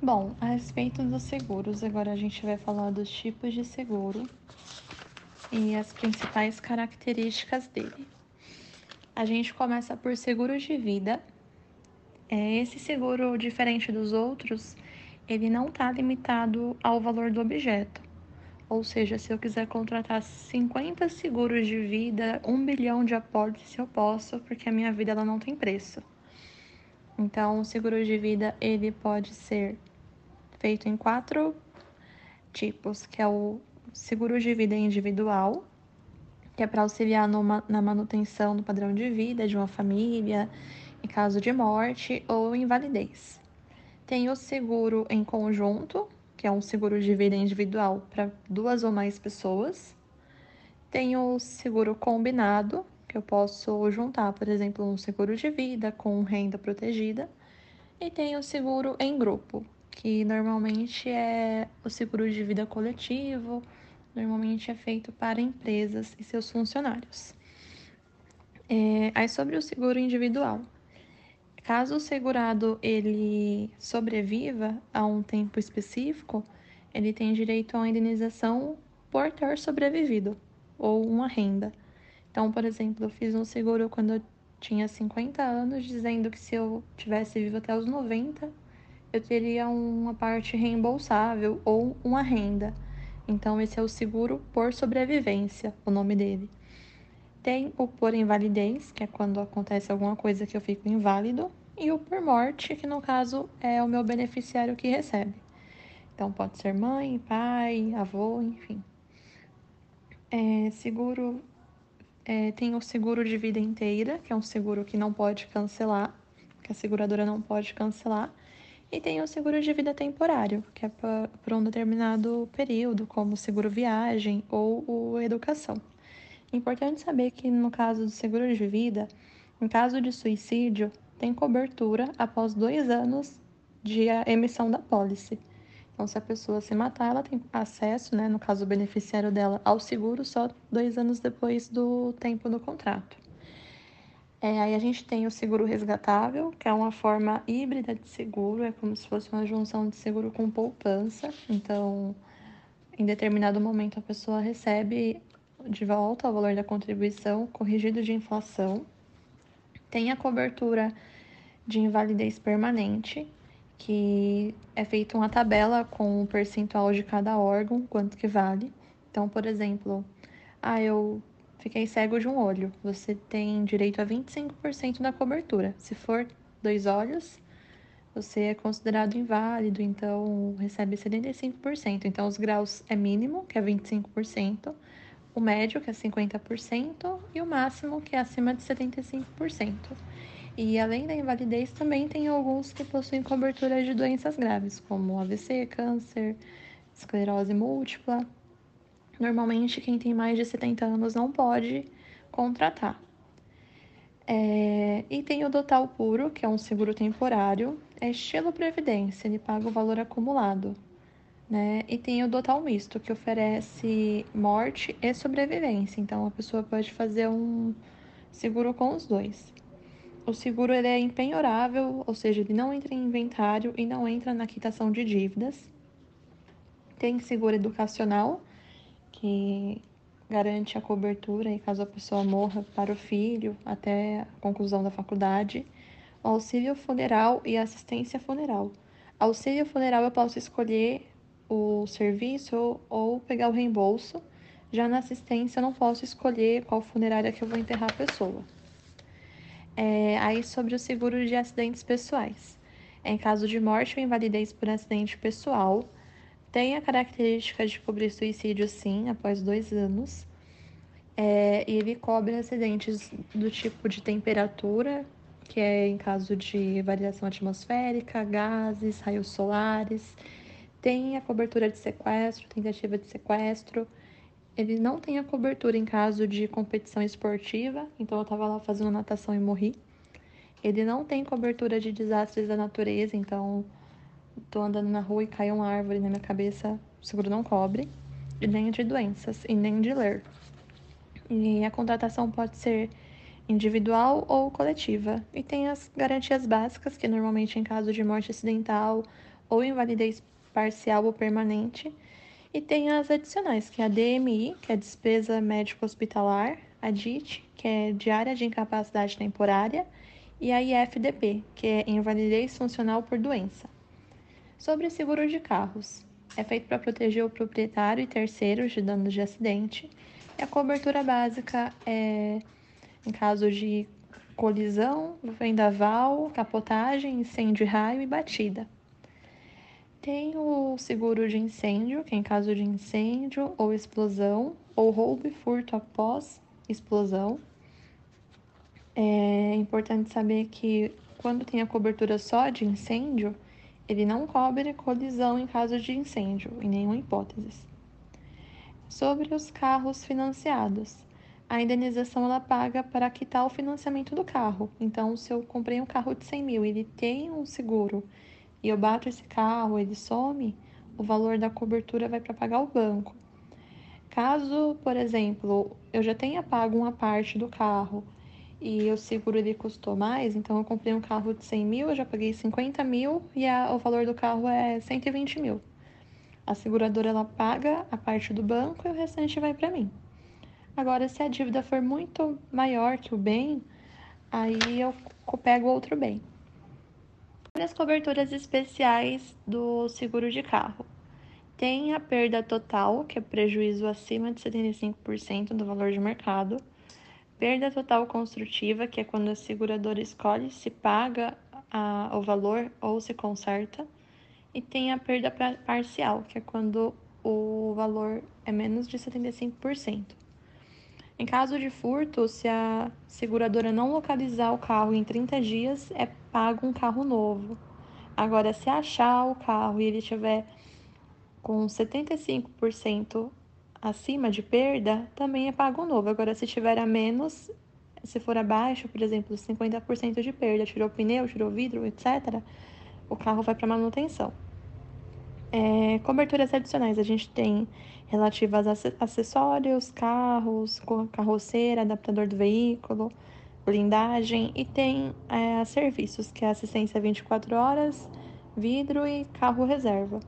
Bom, a respeito dos seguros, agora a gente vai falar dos tipos de seguro e as principais características dele. A gente começa por seguros de vida. É, esse seguro, diferente dos outros, ele não está limitado ao valor do objeto. Ou seja, se eu quiser contratar 50 seguros de vida, um bilhão de apólices, eu posso, porque a minha vida ela não tem preço. Então, o seguro de vida ele pode ser feito em quatro tipos, que é o seguro de vida individual, que é para auxiliar numa, na manutenção do padrão de vida de uma família, em caso de morte ou invalidez. Tem o seguro em conjunto, que é um seguro de vida individual para duas ou mais pessoas. Tem o seguro combinado, que eu posso juntar, por exemplo, um seguro de vida com renda protegida. E tem o seguro em grupo, que normalmente é o seguro de vida coletivo, normalmente é feito para empresas e seus funcionários. É, aí sobre o seguro individual. Caso o segurado ele sobreviva a um tempo específico, ele tem direito a uma indenização por ter sobrevivido ou uma renda. Então, por exemplo, eu fiz um seguro quando eu tinha 50 anos, dizendo que se eu tivesse vivo até os 90, eu teria uma parte reembolsável ou uma renda. Então, esse é o seguro por sobrevivência, o nome dele. Tem o por invalidez, que é quando acontece alguma coisa que eu fico inválido, e o por morte, que no caso é o meu beneficiário que recebe. Então, pode ser mãe, pai, avô, enfim. É, seguro. É, tem o seguro de vida inteira, que é um seguro que não pode cancelar, que a seguradora não pode cancelar. E tem o seguro de vida temporário, que é por um determinado período, como seguro viagem ou o educação. Importante saber que no caso do seguro de vida, em caso de suicídio, tem cobertura após dois anos de emissão da pólice. Então, se a pessoa se matar, ela tem acesso, né, no caso o beneficiário dela, ao seguro só dois anos depois do tempo do contrato. É, aí a gente tem o seguro resgatável, que é uma forma híbrida de seguro, é como se fosse uma junção de seguro com poupança. Então, em determinado momento, a pessoa recebe de volta o valor da contribuição corrigido de inflação. Tem a cobertura de invalidez permanente, que é feita uma tabela com o percentual de cada órgão, quanto que vale. Então, por exemplo, ah, eu fiquei cego de um olho. Você tem direito a 25% da cobertura. Se for dois olhos, você é considerado inválido, então recebe 75%. Então, os graus é mínimo, que é 25%, o médio, que é 50%, e o máximo, que é acima de 75%. E além da invalidez, também tem alguns que possuem cobertura de doenças graves, como AVC, câncer, esclerose múltipla, Normalmente, quem tem mais de 70 anos não pode contratar. É, e tem o Dotal Puro, que é um seguro temporário, é estilo Previdência, ele paga o valor acumulado. Né? E tem o Dotal Misto, que oferece morte e sobrevivência, então a pessoa pode fazer um seguro com os dois. O seguro ele é empenhorável, ou seja, ele não entra em inventário e não entra na quitação de dívidas. Tem seguro educacional, que garante a cobertura e caso a pessoa morra para o filho até a conclusão da faculdade, auxílio funeral e assistência funeral. Auxílio funeral eu posso escolher o serviço ou pegar o reembolso. Já na assistência eu não posso escolher qual funerária que eu vou enterrar a pessoa. É, aí sobre o seguro de acidentes pessoais. Em caso de morte ou invalidez por acidente pessoal, tem a característica de cobrir suicídio, sim, após dois anos. É, e ele cobre acidentes do tipo de temperatura, que é em caso de variação atmosférica, gases, raios solares. Tem a cobertura de sequestro, tentativa de sequestro. Ele não tem a cobertura em caso de competição esportiva, então eu estava lá fazendo natação e morri. Ele não tem cobertura de desastres da natureza, então tô andando na rua e cai uma árvore na minha cabeça, o seguro não cobre, e nem de doenças, e nem de ler. E a contratação pode ser individual ou coletiva. E tem as garantias básicas, que normalmente em caso de morte acidental ou invalidez parcial ou permanente. E tem as adicionais, que é a DMI, que é despesa médico hospitalar, a DIT, que é diária de incapacidade temporária, e a IFDP, que é invalidez funcional por doença. Sobre seguro de carros, é feito para proteger o proprietário e terceiros de danos de acidente. E a cobertura básica é em caso de colisão, vendaval, capotagem, incêndio, raio e batida. Tem o seguro de incêndio, que é em caso de incêndio ou explosão, ou roubo e furto após explosão. É importante saber que quando tem a cobertura só de incêndio, ele não cobre colisão em caso de incêndio, em nenhuma hipótese. Sobre os carros financiados, a indenização ela paga para quitar o financiamento do carro. Então, se eu comprei um carro de 100 mil, ele tem um seguro e eu bato esse carro, ele some, o valor da cobertura vai para pagar o banco. Caso, por exemplo, eu já tenha pago uma parte do carro e o seguro ele custou mais, então eu comprei um carro de 100 mil, eu já paguei 50 mil e a, o valor do carro é 120 mil. A seguradora ela paga a parte do banco e o restante vai para mim. Agora, se a dívida for muito maior que o bem, aí eu pego outro bem as coberturas especiais do seguro de carro. Tem a perda total, que é prejuízo acima de 75% do valor de mercado. Perda total construtiva, que é quando a seguradora escolhe se paga a, o valor ou se conserta. E tem a perda parcial, que é quando o valor é menos de 75%. Em caso de furto, se a seguradora não localizar o carro em 30 dias, é pago um carro novo. Agora, se achar o carro e ele tiver com 75% acima de perda, também é pago novo. Agora, se tiver a menos, se for abaixo, por exemplo, 50% de perda, tirou pneu, tirou vidro, etc., o carro vai para manutenção. É, coberturas adicionais a gente tem relativas a acessórios, carros, carroceira, adaptador do veículo, blindagem e tem é, serviços que é assistência 24 horas, vidro e carro reserva.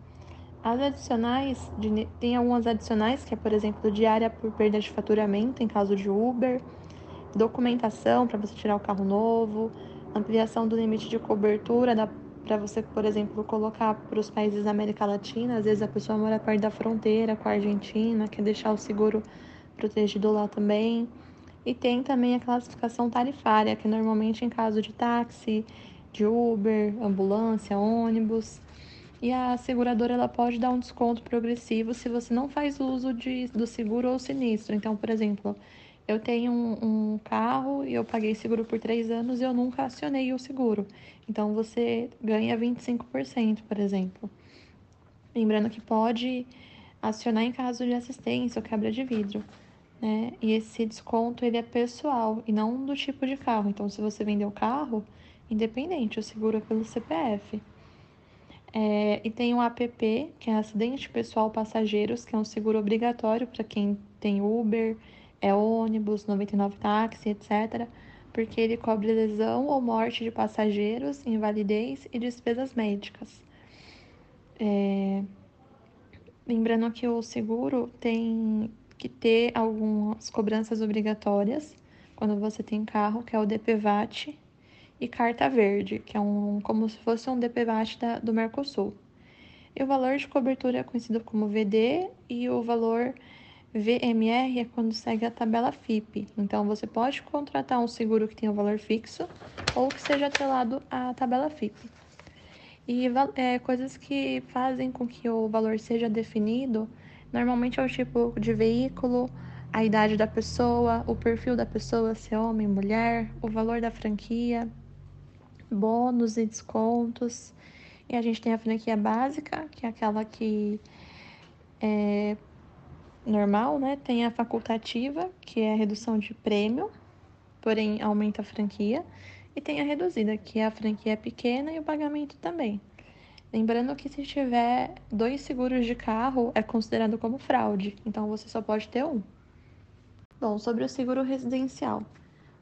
As adicionais, de, tem algumas adicionais, que é, por exemplo, diária por perda de faturamento em caso de Uber, documentação para você tirar o carro novo, ampliação do limite de cobertura para você, por exemplo, colocar para os países da América Latina. Às vezes a pessoa mora perto da fronteira com a Argentina, quer deixar o seguro protegido lá também. E tem também a classificação tarifária, que normalmente em caso de táxi, de Uber, ambulância, ônibus. E a seguradora ela pode dar um desconto progressivo se você não faz uso de, do seguro ou sinistro. Então, por exemplo, eu tenho um, um, carro e eu paguei seguro por três anos e eu nunca acionei o seguro. Então você ganha 25%, por exemplo. Lembrando que pode acionar em caso de assistência ou quebra de vidro. Né? E esse desconto ele é pessoal e não do tipo de carro. Então, se você vender o carro, independente, o seguro é pelo CPF. É, e tem o APP, que é Acidente Pessoal Passageiros, que é um seguro obrigatório para quem tem Uber, é ônibus, 99 táxi, etc., porque ele cobre lesão ou morte de passageiros, invalidez e despesas médicas. É... Lembrando que o seguro tem que ter algumas cobranças obrigatórias quando você tem carro, que é o DPVAT e carta verde, que é um como se fosse um DPVAT da, do Mercosul. E o valor de cobertura é conhecido como VD e o valor VMR é quando segue a tabela FIP. Então, você pode contratar um seguro que tenha um valor fixo ou que seja atrelado à tabela FIP. E é, coisas que fazem com que o valor seja definido, normalmente é o tipo de veículo, a idade da pessoa, o perfil da pessoa, se é homem, mulher, o valor da franquia, bônus e descontos. E a gente tem a franquia básica, que é aquela que é, normal, né? Tem a facultativa, que é a redução de prêmio, porém aumenta a franquia. E tem a reduzida, que é a franquia pequena e o pagamento também. Lembrando que se tiver dois seguros de carro, é considerado como fraude, então você só pode ter um. Bom, sobre o seguro residencial.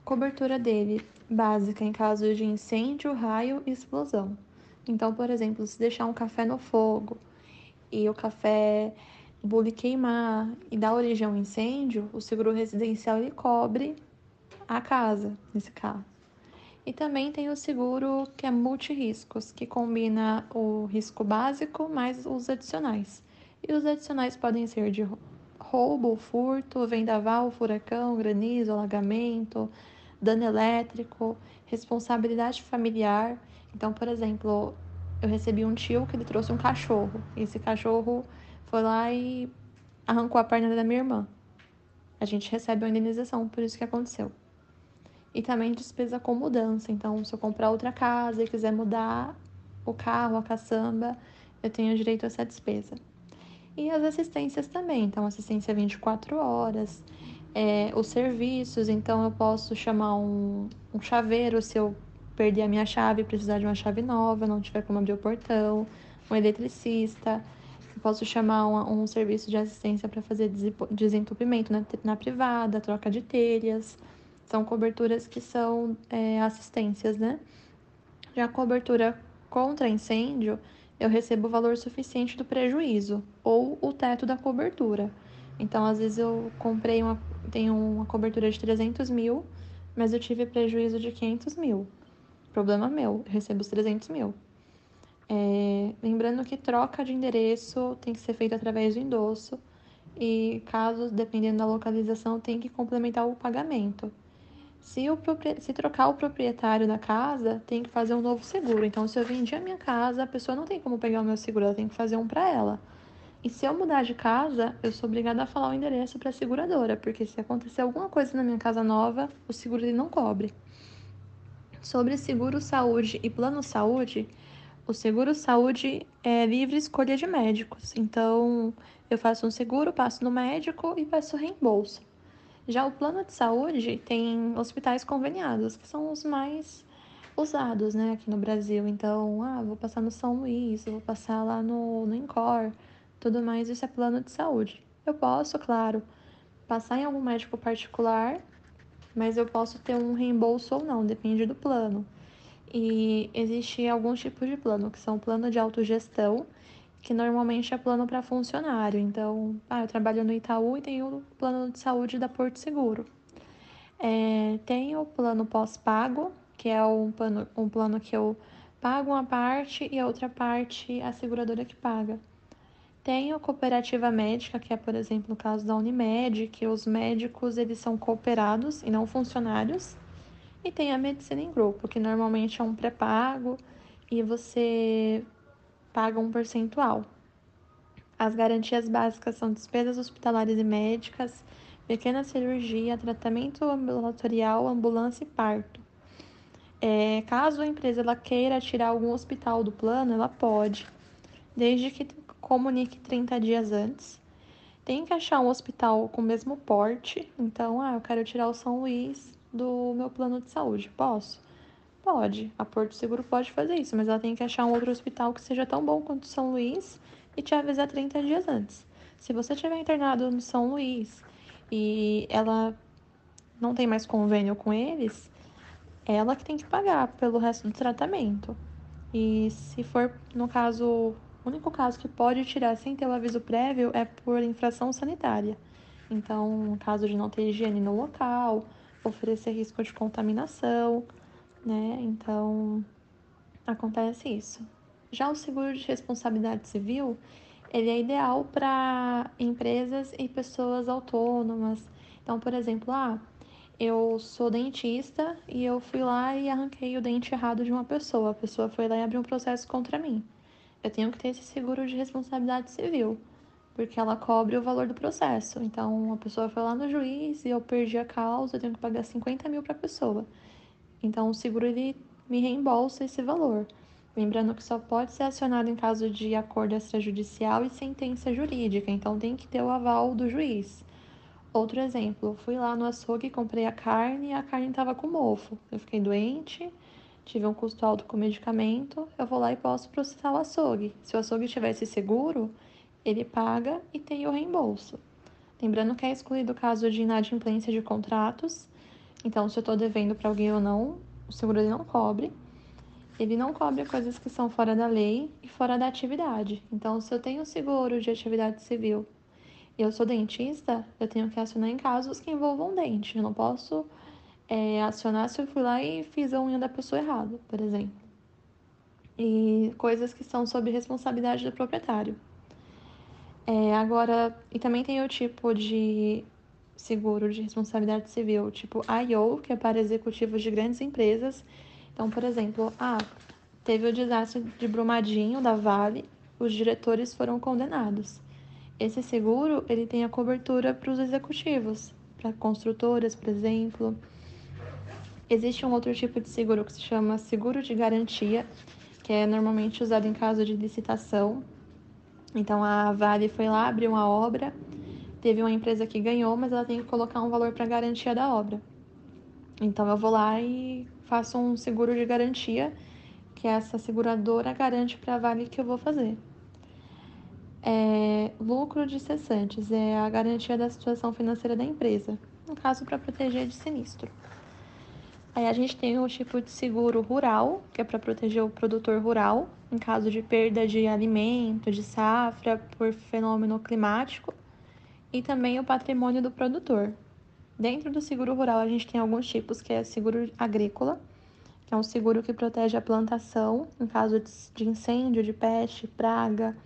Cobertura dele básica em caso de incêndio, raio e explosão. Então, por exemplo, se deixar um café no fogo e o café bule queimar e dar origem a um incêndio, o seguro residencial ele cobre a casa, nesse caso. E também tem o seguro que é multiriscos, que combina o risco básico mais os adicionais. E os adicionais podem ser de roubo, furto, vendaval, furacão, granizo, alagamento, dano elétrico, responsabilidade familiar. Então, por exemplo, eu recebi um tio que ele trouxe um cachorro. E esse cachorro foi lá e arrancou a perna da minha irmã. A gente recebe uma indenização por isso que aconteceu. E também despesa com mudança. Então, se eu comprar outra casa e quiser mudar o carro, a caçamba, eu tenho direito a essa despesa. E as assistências também. Então, assistência 24 horas. É, os serviços, então eu posso chamar um, um chaveiro se eu perder a minha chave precisar de uma chave nova, não tiver como abrir o portão, um eletricista. Eu posso chamar um, um serviço de assistência para fazer desentupimento na, na, privada, troca de telhas. São coberturas que são é, assistências, né? Já a cobertura contra incêndio, eu recebo o valor suficiente do prejuízo ou o teto da cobertura. Então, às vezes eu comprei uma, tenho uma cobertura de 300 mil, mas eu tive prejuízo de 500 mil. Problema meu, eu recebo os 300 mil. É, lembrando que troca de endereço tem que ser feita através do endosso e caso, dependendo da localização, tem que complementar o pagamento. Se, o, se trocar o proprietário da casa, tem que fazer um novo seguro. Então, se eu vendi a minha casa, a pessoa não tem como pegar o meu seguro, ela tem que fazer um para ela. E se eu mudar de casa, eu sou obrigada a falar o endereço para a seguradora, porque se acontecer alguma coisa na minha casa nova, o seguro ele não cobre. Sobre seguro saúde e plano saúde, o seguro saúde é livre escolha de médicos. Então, eu faço um seguro, passo no médico e peço reembolso. Já o plano de saúde tem hospitais conveniados, que são os mais usados, né, aqui no Brasil. Então, ah, vou passar no São Luís, vou passar lá no, no Incor, tudo mais, isso é plano de saúde. Eu posso, claro, passar em algum médico particular, mas eu posso ter um reembolso ou não, depende do plano. E existe alguns tipos de plano, que são plano de autogestão, que normalmente é plano para funcionário. Então, ah, eu trabalho no Itaú e tenho o plano de saúde da Porto Seguro. É, tem o plano pós-pago, que é um plano, um plano que eu pago uma parte e a outra parte a seguradora que paga. Tem a cooperativa médica, que é, por exemplo, o caso da Unimed, que os médicos eles são cooperados e não funcionários. E tem a medicina em grupo, que normalmente é um pré-pago e você paga um percentual. As garantias básicas são despesas hospitalares e médicas, pequena cirurgia, tratamento ambulatorial, ambulância e parto. É, caso a empresa ela queira tirar algum hospital do plano, ela pode, desde que comunique 30 dias antes. Tem que achar um hospital com o mesmo porte. Então, ah, eu quero tirar o São Luís do meu plano de saúde. Posso? Pode. A Porto Seguro pode fazer isso, mas ela tem que achar um outro hospital que seja tão bom quanto o São Luís e te avisar 30 dias antes. Se você estiver internado no São Luís e ela não tem mais convênio com eles, ela que tem que pagar pelo resto do tratamento. E se for, no caso, o único caso que pode tirar sem ter o aviso prévio é por infração sanitária. Então, caso de não ter higiene no local, oferecer risco de contaminação, né? Então, acontece isso. Já o seguro de responsabilidade civil, ele é ideal para empresas e pessoas autônomas. Então, por exemplo, ah, eu sou dentista e eu fui lá e arranquei o dente errado de uma pessoa. A pessoa foi lá e abriu um processo contra mim. Eu tenho que ter esse seguro de responsabilidade civil, porque ela cobre o valor do processo. Então, a pessoa foi lá no juiz e eu perdi a causa, eu tenho que pagar 50 mil para a pessoa. Então, o seguro ele me reembolsa esse valor. Lembrando que só pode ser acionado em caso de acordo extrajudicial e sentença jurídica, então tem que ter o aval do juiz. Outro exemplo, fui lá no açougue, comprei a carne e a carne estava com mofo. Eu fiquei doente, tive um custo alto com medicamento, eu vou lá e posso processar o açougue. Se o açougue tivesse seguro, ele paga e tem o reembolso. Lembrando que é excluído o caso de inadimplência de contratos então, se eu estou devendo para alguém ou não, o seguro ele não cobre. ele não cobre coisas que são fora da lei e fora da atividade. Então, se eu tenho seguro de atividade civil e eu sou dentista, eu tenho que acionar em casos que envolvam dente. Eu não posso é, acionar se eu fui lá e fiz a unha da pessoa errada, por exemplo. E coisas que são sob responsabilidade do proprietário. É, agora, e também tem o tipo de seguro de responsabilidade civil, tipo IO, que é para executivos de grandes empresas. Então, por exemplo, ah, teve o desastre de Brumadinho da Vale, os diretores foram condenados. Esse seguro, ele tem a cobertura para os executivos, para construtoras, por exemplo. Existe um outro tipo de seguro que se chama seguro de garantia, que é normalmente usado em caso de licitação, então a Vale foi lá, abriu uma obra, teve uma empresa que ganhou, mas ela tem que colocar um valor para garantia da obra. Então eu vou lá e faço um seguro de garantia, que essa seguradora garante para a Vale que eu vou fazer. É, lucro de cessantes é a garantia da situação financeira da empresa, no caso para proteger de sinistro. Aí a gente tem o tipo de seguro rural, que é para proteger o produtor rural em caso de perda de alimento, de safra por fenômeno climático, e também o patrimônio do produtor. Dentro do seguro rural, a gente tem alguns tipos, que é seguro agrícola, que é um seguro que protege a plantação em caso de incêndio, de peste, praga.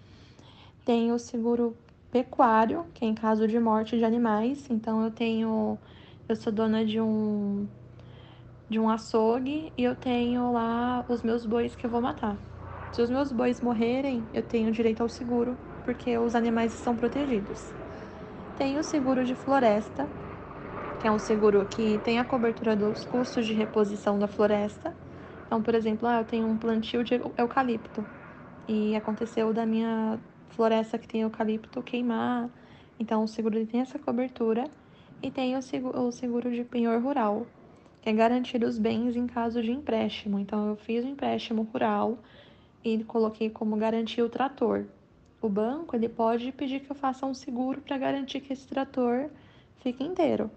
Tem o seguro pecuário, que é em caso de morte de animais. Então eu tenho, eu sou dona de um de um açougue e eu tenho lá os meus bois que eu vou matar. Se os meus bois morrerem, eu tenho direito ao seguro, porque os animais estão protegidos. Tem o seguro de floresta, que é um seguro que tem a cobertura dos custos de reposição da floresta. Então, por exemplo, ah, eu tenho um plantio de eucalipto e aconteceu da minha floresta que tem eucalipto queimar. Então, o seguro tem essa cobertura. E tem o seguro, o seguro de penhor rural, é garantir os bens em caso de empréstimo. Então, eu fiz um empréstimo rural e coloquei como garantia o trator. O banco ele pode pedir que eu faça um seguro para garantir que esse trator fique inteiro.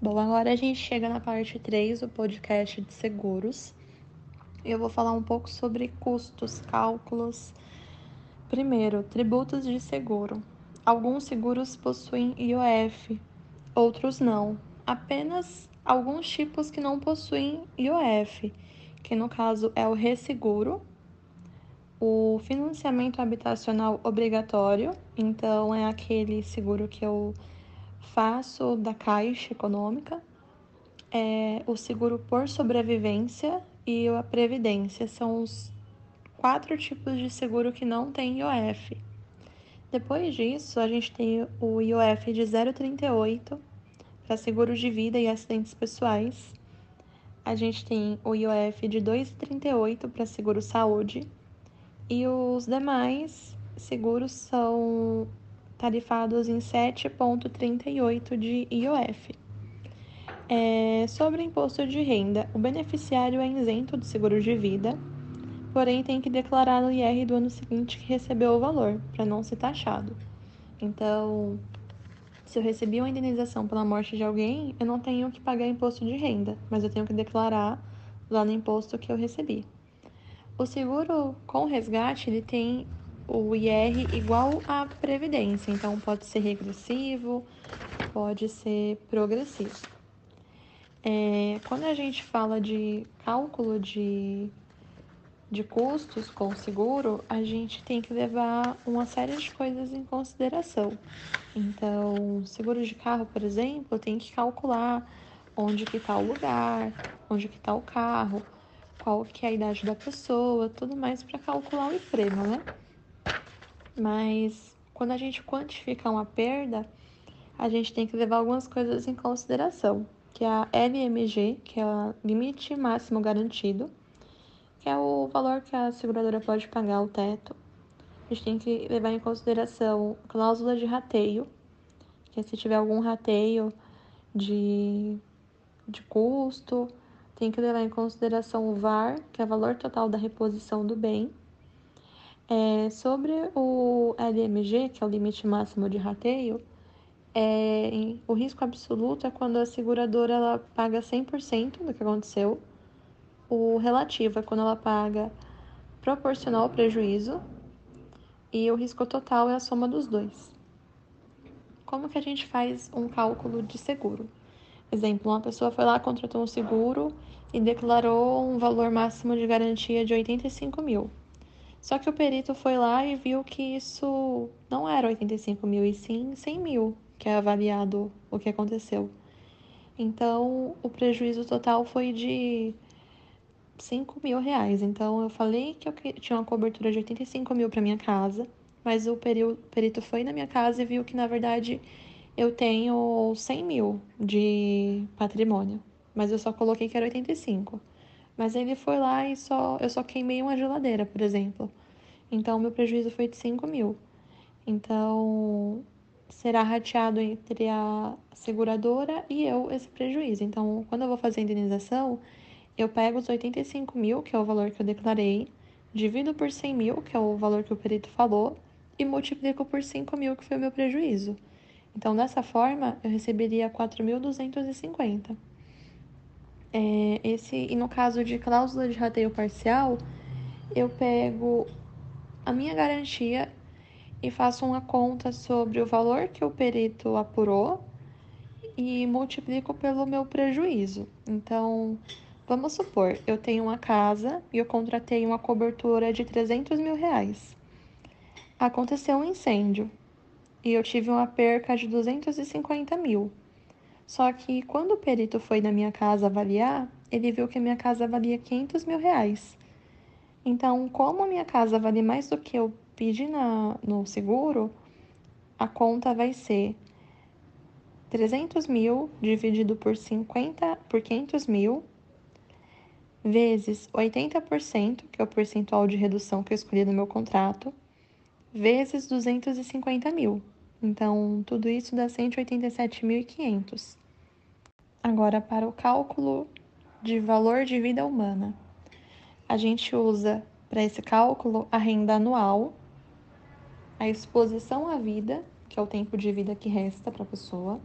Bom, agora a gente chega na parte 3 do podcast de seguros. Eu vou falar um pouco sobre custos, cálculos. Primeiro, tributos de seguro. Alguns seguros possuem IOF, outros não apenas alguns tipos que não possuem IOF, que no caso é o resseguro, o financiamento habitacional obrigatório, então é aquele seguro que eu faço da Caixa Econômica, é o seguro por sobrevivência e a previdência, são os quatro tipos de seguro que não tem IOF. Depois disso, a gente tem o IOF de 038 para seguros de vida e acidentes pessoais. A gente tem o IOF de 2,38 para seguro saúde. E os demais seguros são tarifados em 7,38 de IOF. É, sobre imposto de renda, o beneficiário é isento do seguro de vida, porém tem que declarar no IR do ano seguinte que recebeu o valor, para não ser taxado. Então, se eu recebi uma indenização pela morte de alguém, eu não tenho que pagar imposto de renda, mas eu tenho que declarar lá no imposto que eu recebi. O seguro com resgate, ele tem o IR igual à previdência, então pode ser regressivo, pode ser progressivo. É, quando a gente fala de cálculo de de custos com seguro, a gente tem que levar uma série de coisas em consideração. Então, seguro de carro, por exemplo, tem que calcular onde que está o lugar, onde que está o carro, qual que é a idade da pessoa, tudo mais para calcular o emprego, né? Mas quando a gente quantifica uma perda, a gente tem que levar algumas coisas em consideração, que é a LMG, que é o limite máximo garantido, que é o valor que a seguradora pode pagar o teto. A gente tem que levar em consideração cláusula de rateio, que é se tiver algum rateio de, de custo, tem que levar em consideração o VAR, que é o valor total da reposição do bem. É, sobre o LMG, que é o limite máximo de rateio, é, o risco absoluto é quando a seguradora ela paga 100% do que aconteceu o relativo é quando ela paga proporcional ao prejuízo e o risco total é a soma dos dois. Como que a gente faz um cálculo de seguro? Exemplo, uma pessoa foi lá, contratou um seguro e declarou um valor máximo de garantia de 85 mil. Só que o perito foi lá e viu que isso não era 85 mil, e sim 100 mil, que é avaliado o que aconteceu. Então, o prejuízo total foi de 5 mil reais. Então, eu falei que eu tinha uma cobertura de 85 mil para minha casa, mas o perito foi na minha casa e viu que, na verdade, eu tenho 100 mil de patrimônio, mas eu só coloquei que era 85. Mas ele foi lá e só, eu só queimei uma geladeira, por exemplo. Então, meu prejuízo foi de 5 mil. Então, será rateado entre a seguradora e eu esse prejuízo. Então, quando eu vou fazer a indenização, eu pego os 85 mil, que é o valor que eu declarei, divido por 100 mil, que é o valor que o perito falou, e multiplico por 5 mil, que foi o meu prejuízo. Então, dessa forma, eu receberia 4.250. É, esse, e no caso de cláusula de rateio parcial, eu pego a minha garantia e faço uma conta sobre o valor que o perito apurou e multiplico pelo meu prejuízo. Então, vamos supor, eu tenho uma casa e eu contratei uma cobertura de 300 mil reais. Aconteceu um incêndio e eu tive uma perca de 250 mil. Só que quando o perito foi na minha casa avaliar, ele viu que a minha casa valia 500 mil reais. Então, como a minha casa vale mais do que eu pedi na, no seguro, a conta vai ser 300 mil dividido por 50 por 500 mil vezes 80%, que é o percentual de redução que eu escolhi no meu contrato, vezes 250 mil. Então, tudo isso dá 187.500. Agora, para o cálculo de valor de vida humana, a gente usa para esse cálculo a renda anual, a exposição à vida, que é o tempo de vida que resta para a pessoa,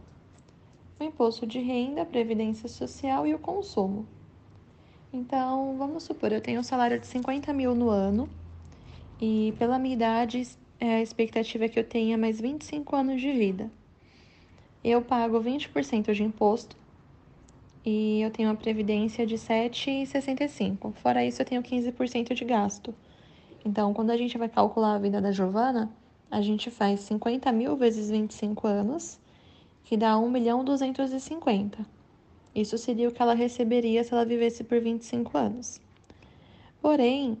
o imposto de renda, a previdência social e o consumo. Então, vamos supor, eu tenho um salário de 50 mil no ano e pela minha idade é, a expectativa é que eu tenha mais 25 anos de vida. Eu pago 20% de imposto e eu tenho uma previdência de 7,65. Fora isso, eu tenho 15% de gasto. Então, quando a gente vai calcular a vida da Giovana, a gente faz 50 mil vezes 25 anos, que dá 1 milhão 250. Isso seria o que ela receberia se ela vivesse por 25 anos. Porém,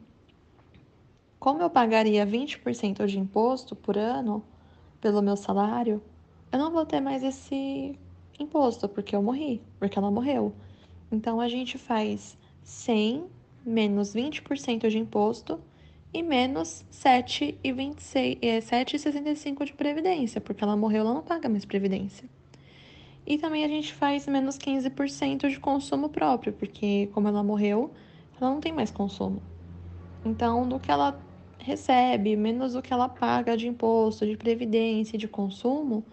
como eu pagaria 20% de imposto por ano pelo meu salário, eu não vou ter mais esse imposto, porque eu morri, porque ela morreu. Então a gente faz 100 menos 20% de imposto e menos 7,26, é, 7,65 de previdência, porque ela morreu, ela não paga mais previdência. E também a gente faz menos 15% de consumo próprio, porque como ela morreu, ela não tem mais consumo. Então, do que ela recebe, menos o que ela paga de imposto, de previdência de consumo,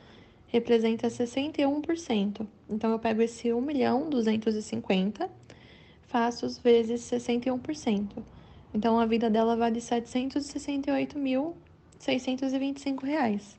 representa 61%. Então, eu pego esse 1 milhão 250, faço vezes 61%. Então, a vida dela vale 768.625 reais.